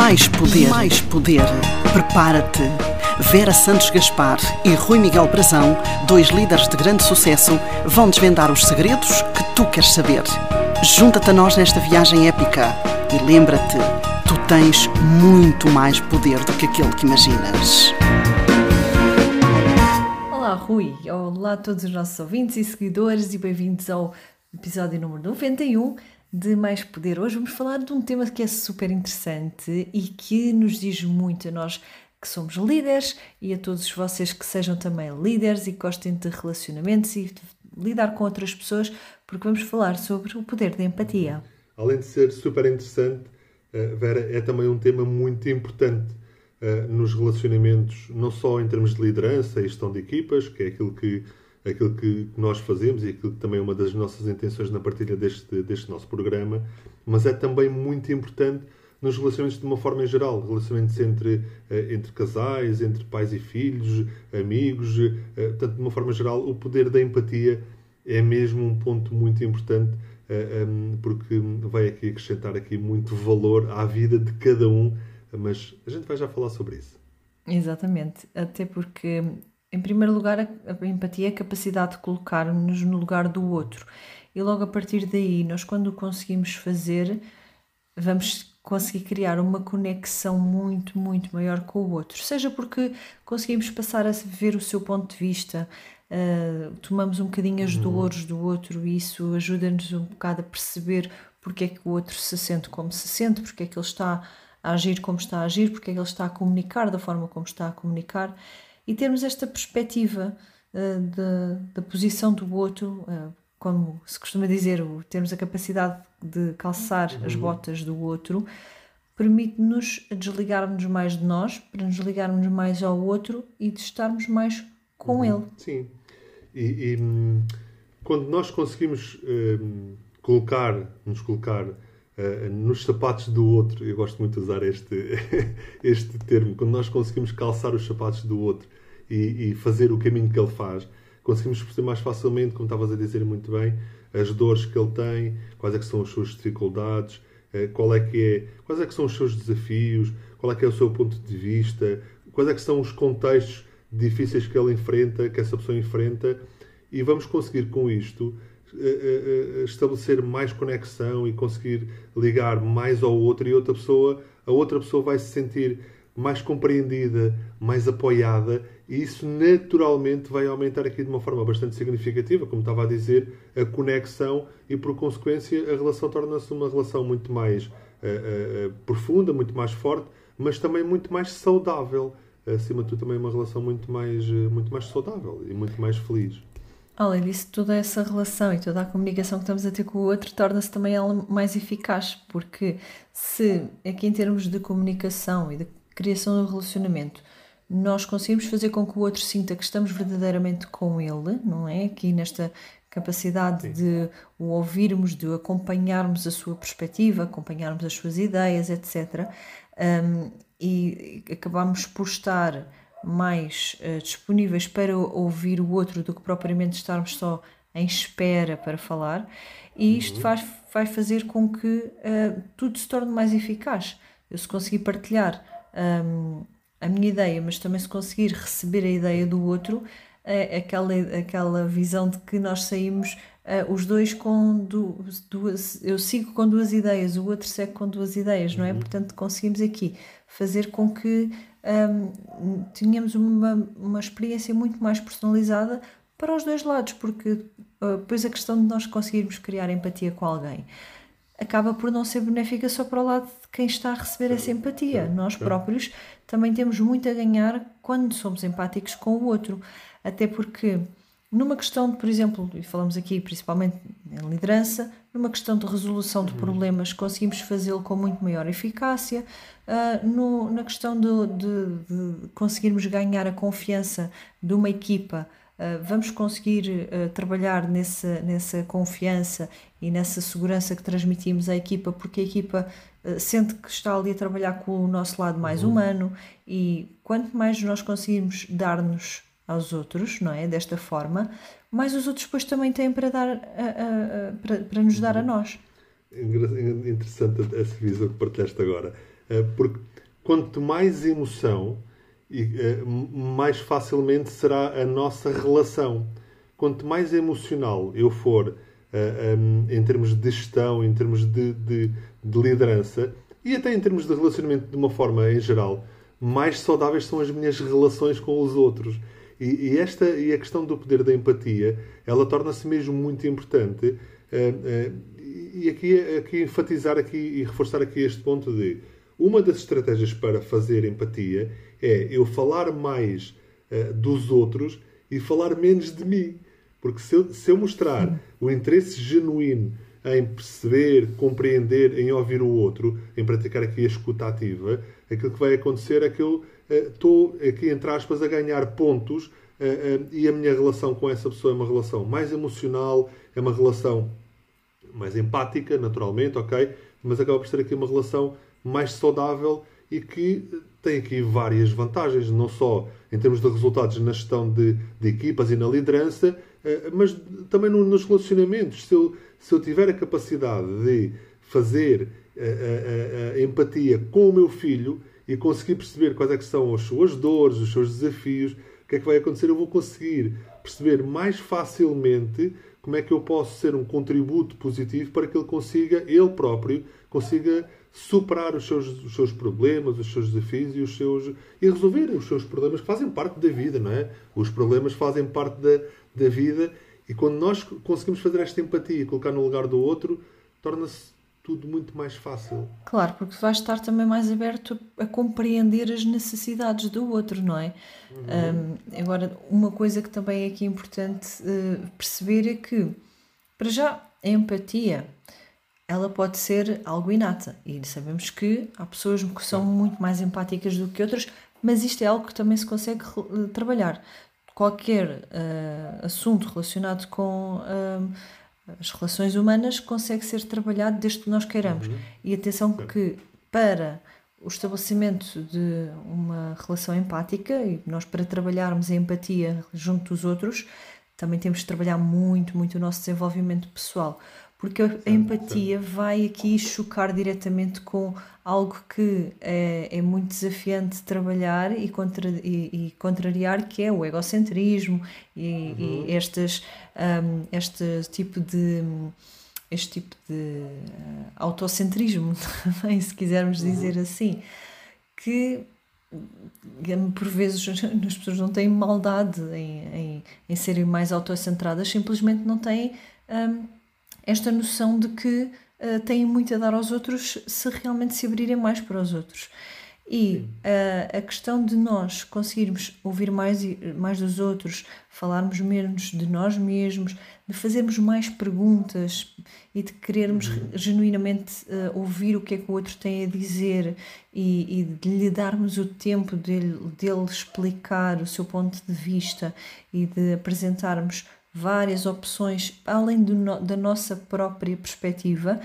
Mais poder. Mais poder. Prepara-te. Vera Santos Gaspar e Rui Miguel Brazão, dois líderes de grande sucesso, vão desvendar os segredos que tu queres saber. Junta-te a nós nesta viagem épica e lembra-te, tu tens muito mais poder do que aquele que imaginas. Olá, Rui. Olá a todos os nossos ouvintes e seguidores e bem-vindos ao episódio número 91 de Mais Poder. Hoje vamos falar de um tema que é super interessante e que nos diz muito a nós que somos líderes e a todos vocês que sejam também líderes e gostem de relacionamentos e de lidar com outras pessoas, porque vamos falar sobre o poder da empatia. Além de ser super interessante, eh, Vera, é também um tema muito importante eh, nos relacionamentos, não só em termos de liderança e gestão de equipas, que é aquilo que aquilo que nós fazemos e aquilo que também é uma das nossas intenções na partilha deste, deste nosso programa, mas é também muito importante nos relacionamentos de uma forma geral, relacionamentos entre, eh, entre casais, entre pais e filhos, amigos, eh, portanto, de uma forma geral, o poder da empatia é mesmo um ponto muito importante eh, porque vai aqui acrescentar aqui muito valor à vida de cada um, mas a gente vai já falar sobre isso. Exatamente, até porque em primeiro lugar, a empatia é a capacidade de colocar-nos no lugar do outro. E logo a partir daí, nós, quando conseguimos fazer, vamos conseguir criar uma conexão muito, muito maior com o outro. Seja porque conseguimos passar a ver o seu ponto de vista, uh, tomamos um bocadinho as uhum. dores do outro e isso ajuda-nos um bocado a perceber porque é que o outro se sente como se sente, porque é que ele está a agir como está a agir, porque é que ele está a comunicar da forma como está a comunicar e termos esta perspectiva uh, da, da posição do outro, uh, como se costuma dizer, o, termos a capacidade de calçar uhum. as botas do outro, permite-nos desligarmos mais de nós, para nos ligarmos mais ao outro e de estarmos mais com uhum. ele. Sim. E, e hum, quando nós conseguimos hum, colocar, nos colocar Uh, nos sapatos do outro, eu gosto muito de usar este, este termo, quando nós conseguimos calçar os sapatos do outro e, e, fazer o caminho que ele faz, conseguimos perceber mais facilmente, como estavas a dizer muito bem, as dores que ele tem, quais é que são as suas dificuldades, uh, qual é que é, quais é que são os seus desafios, qual é que é o seu ponto de vista, quais é que são os contextos difíceis que ele enfrenta, que essa pessoa enfrenta, e vamos conseguir com isto estabelecer mais conexão e conseguir ligar mais ao outro e outra pessoa, a outra pessoa vai se sentir mais compreendida, mais apoiada e isso naturalmente vai aumentar aqui de uma forma bastante significativa, como estava a dizer, a conexão e por consequência a relação torna-se uma relação muito mais uh, uh, profunda, muito mais forte, mas também muito mais saudável. Acima de tudo, também uma relação muito mais, muito mais saudável e muito mais feliz. Além disso, toda essa relação e toda a comunicação que estamos a ter com o outro torna-se também ela mais eficaz, porque se aqui em termos de comunicação e de criação do relacionamento nós conseguimos fazer com que o outro sinta que estamos verdadeiramente com ele, não é? Aqui nesta capacidade Sim. de o ouvirmos, de acompanharmos a sua perspectiva, acompanharmos as suas ideias, etc. Um, e acabamos por estar mais uh, disponíveis para ouvir o outro do que propriamente estarmos só em espera para falar, e isto uhum. faz, vai fazer com que uh, tudo se torne mais eficaz. Eu, se conseguir partilhar um, a minha ideia, mas também se conseguir receber a ideia do outro, uh, aquela, aquela visão de que nós saímos uh, os dois com duas, duas, eu sigo com duas ideias, o outro segue com duas ideias, não é? Uhum. Portanto, conseguimos aqui fazer com que um, tínhamos uma, uma experiência muito mais personalizada para os dois lados, porque uh, depois a questão de nós conseguirmos criar empatia com alguém acaba por não ser benéfica só para o lado de quem está a receber essa empatia. Nós próprios também temos muito a ganhar quando somos empáticos com o outro, até porque numa questão de, por exemplo, e falamos aqui principalmente em liderança, numa questão de resolução de uhum. problemas, conseguimos fazê-lo com muito maior eficácia. Uh, no, na questão de, de, de, conseguirmos ganhar a confiança de uma equipa, uh, vamos conseguir uh, trabalhar nessa, nessa confiança e nessa segurança que transmitimos à equipa, porque a equipa sente que está ali a trabalhar com o nosso lado mais uhum. humano e quanto mais nós conseguirmos dar-nos aos outros, não é? Desta forma, mas os outros depois também têm para dar a, a, a, para, para nos dar a nós. Interessante essa visão que partilhaste agora. porque quanto mais emoção, mais facilmente será a nossa relação. Quanto mais emocional eu for em termos de gestão, em termos de, de, de liderança e até em termos de relacionamento de uma forma em geral, mais saudáveis são as minhas relações com os outros. E, e esta e a questão do poder da empatia, ela torna-se mesmo muito importante. Uh, uh, e aqui, aqui enfatizar aqui e reforçar aqui este ponto de uma das estratégias para fazer empatia é eu falar mais uh, dos outros e falar menos de mim. Porque se eu, se eu mostrar o interesse genuíno em perceber, compreender, em ouvir o outro, em praticar aqui a escuta ativa, aquilo que vai acontecer é que eu estou, uh, aqui entre aspas, a ganhar pontos uh, e a minha relação com essa pessoa é uma relação mais emocional, é uma relação mais empática, naturalmente, ok? Mas acaba por ser aqui uma relação mais saudável e que tem aqui várias vantagens, não só em termos de resultados na gestão de, de equipas e na liderança, mas também no, nos relacionamentos. Se eu, se eu tiver a capacidade de fazer a, a, a, empatia com o meu filho e conseguir perceber quais é que são as suas dores, os seus desafios, o que é que vai acontecer? Eu vou conseguir perceber mais facilmente como é que eu posso ser um contributo positivo para que ele consiga, ele próprio, consiga superar os seus, os seus problemas, os seus desafios e, os seus, e resolver os seus problemas que fazem parte da vida, não é? Os problemas fazem parte da, da vida e quando nós conseguimos fazer esta empatia colocar no lugar do outro, torna-se tudo muito mais fácil. Claro, porque vais estar também mais aberto a, compreender as necessidades do outro, não é? Uhum. Um, agora, uma coisa que também é aqui importante uh, perceber é que, para já, a empatia ela pode ser algo inata e sabemos que há pessoas que são muito mais empáticas do que outras, mas isto é algo que também se consegue uh, trabalhar. Qualquer uh, assunto relacionado com uh, as relações humanas consegue ser trabalhado desde que nós queiramos. Uhum. E atenção que para o estabelecimento de uma relação empática e nós para trabalharmos a empatia junto dos outros também temos de trabalhar muito, muito o nosso desenvolvimento pessoal porque a, empatia vai aqui chocar diretamente com algo que é, é muito desafiante trabalhar e, contra, e, e, contrariar, que é o egocentrismo e, uhum. e estas, um, este tipo de este tipo de uh, autocentrismo também, se quisermos uhum. dizer assim, que por vezes as pessoas não têm maldade em, em, em serem mais autocentradas, simplesmente não têm um, esta noção de que uh, têm muito a dar aos outros se realmente se abrirem mais para os outros. E uh, a questão de nós conseguirmos ouvir mais, mais dos outros, falarmos menos de nós mesmos, de fazermos mais perguntas e de querermos uhum. genuinamente uh, ouvir o que é que o outro tem a dizer e, e de lhe darmos o tempo dele, dele explicar o seu ponto de vista e de apresentarmos várias opções além do, da nossa própria perspectiva,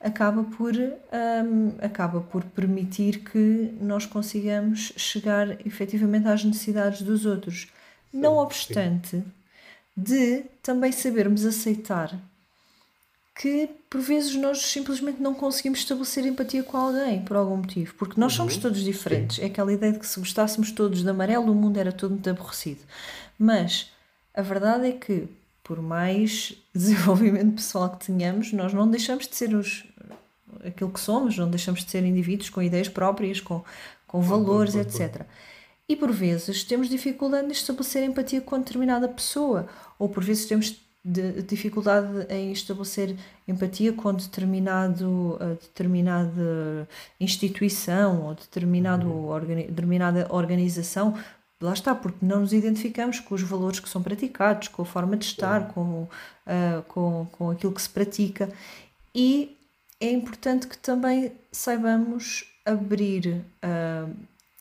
acaba por, um, acaba por permitir que nós consigamos chegar efetivamente às necessidades dos outros. Não obstante, de também sabermos aceitar que por vezes nós simplesmente não conseguimos estabelecer empatia com alguém por algum motivo, porque nós somos uhum. todos diferentes. Sim. É aquela ideia de que se gostássemos todos de amarelo, o mundo era todo muito aborrecido. Mas a verdade é que, por mais desenvolvimento pessoal que tenhamos, nós não deixamos de ser os, aquilo que somos, não deixamos de ser indivíduos com ideias próprias, com, com valores, etc. E por vezes temos dificuldade em estabelecer empatia com determinada pessoa, ou por vezes temos de, dificuldade em estabelecer empatia com determinado, uh, determinada instituição ou determinado uhum. organi determinada organização Lá está, porque não nos identificamos com os valores que são praticados, com a forma de estar, com, uh, com, com aquilo que se pratica. E é importante que também saibamos abrir uh,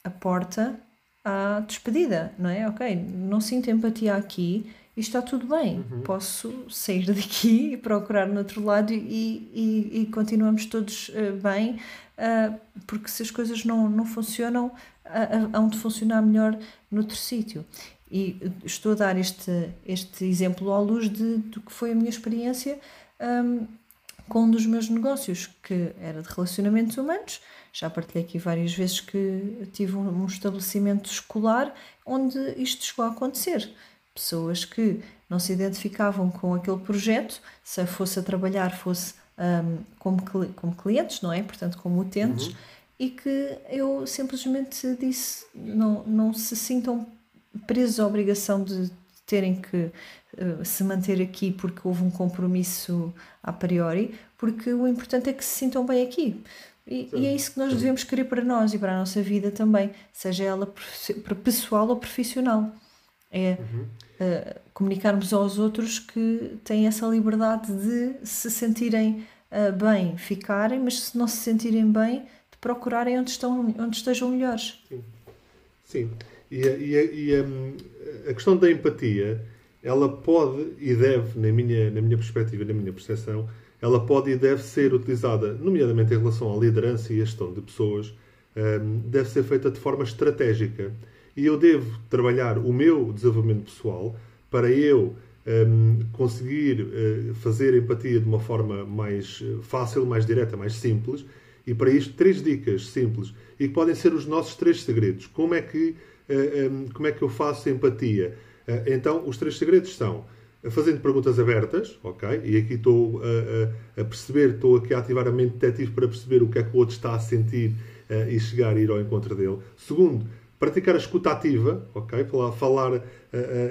a porta à despedida, não é? Ok, não sinto empatia aqui e está tudo bem. Uhum. Posso sair daqui e procurar no outro lado e, e, e continuamos todos uh, bem, uh, porque se as coisas não, não funcionam, hão funcionar melhor noutro sítio. E estou a dar este, este exemplo à luz de, do que foi a minha experiência um, com um dos meus negócios, que era de relacionamentos humanos. Já partilhei aqui várias vezes que tive um estabelecimento escolar onde isto chegou a acontecer. Pessoas que não se identificavam com aquele projeto, se fosse a trabalhar, fosse um, como, como clientes, não é? Portanto, como utentes, uhum. E que eu simplesmente disse: não, não se sintam presos à obrigação de terem que uh, se manter aqui porque houve um compromisso a priori, porque o importante é que se sintam bem aqui. E, e, é isso que nós devemos querer para nós e para a nossa vida também, seja ela pessoal ou profissional. É uhum. uh, comunicarmos aos outros que têm essa liberdade de se sentirem uh, bem, ficarem, mas se não se sentirem bem, procurarem onde, estão, onde estejam melhores. Sim. Sim. E, e, e um, a questão da empatia, ela pode e deve, na minha, na minha perspectiva, na minha percepção, ela pode e deve ser utilizada, nomeadamente em relação à liderança e à gestão de pessoas, um, deve ser feita de forma estratégica. E eu devo trabalhar o meu desenvolvimento pessoal para eu um, conseguir uh, fazer empatia de uma forma mais eh, fácil, mais direta, mais simples. E para isto, três dicas simples e que podem ser os nossos três segredos. Como é que como é que eu faço empatia? então, os três segredos são fazendo perguntas abertas, ok? E aqui estou a, a, perceber, estou aqui a ativar a mente detetive para perceber o que é que o outro está a sentir e chegar a ir ao encontro dele. Segundo, praticar a escuta ativa, ok? Falar, falar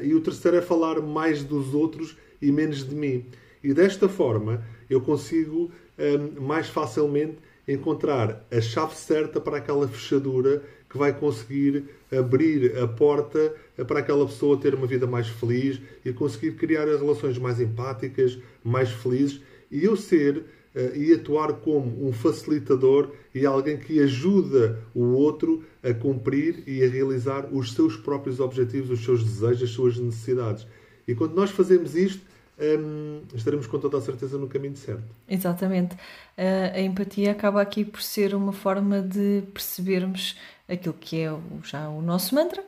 e o terceiro é falar mais dos outros e menos de mim. E desta forma eu consigo um, mais facilmente encontrar a chave certa para aquela fechadura que vai conseguir abrir a porta para aquela pessoa ter uma vida mais feliz e conseguir criar relações mais empáticas, mais felizes e eu ser uh, e atuar como um facilitador e alguém que ajuda o outro a cumprir e a realizar os seus próprios objetivos, os seus desejos, as suas necessidades. E quando nós fazemos isto, um, estaremos com toda a certeza no caminho certo. Exatamente. Uh, a empatia acaba aqui por ser uma forma de percebermos aquilo que é já o nosso mantra,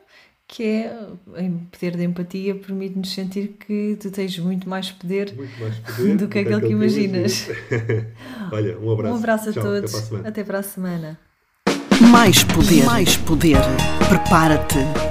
que é o poder da empatia permite-nos sentir que tu tens muito mais poder, muito mais poder do que aquele que imaginas. Olha, um abraço. Um abraço a Tchau, todos. Até para, até para a semana. Mais poder, mais poder. Prepara-te.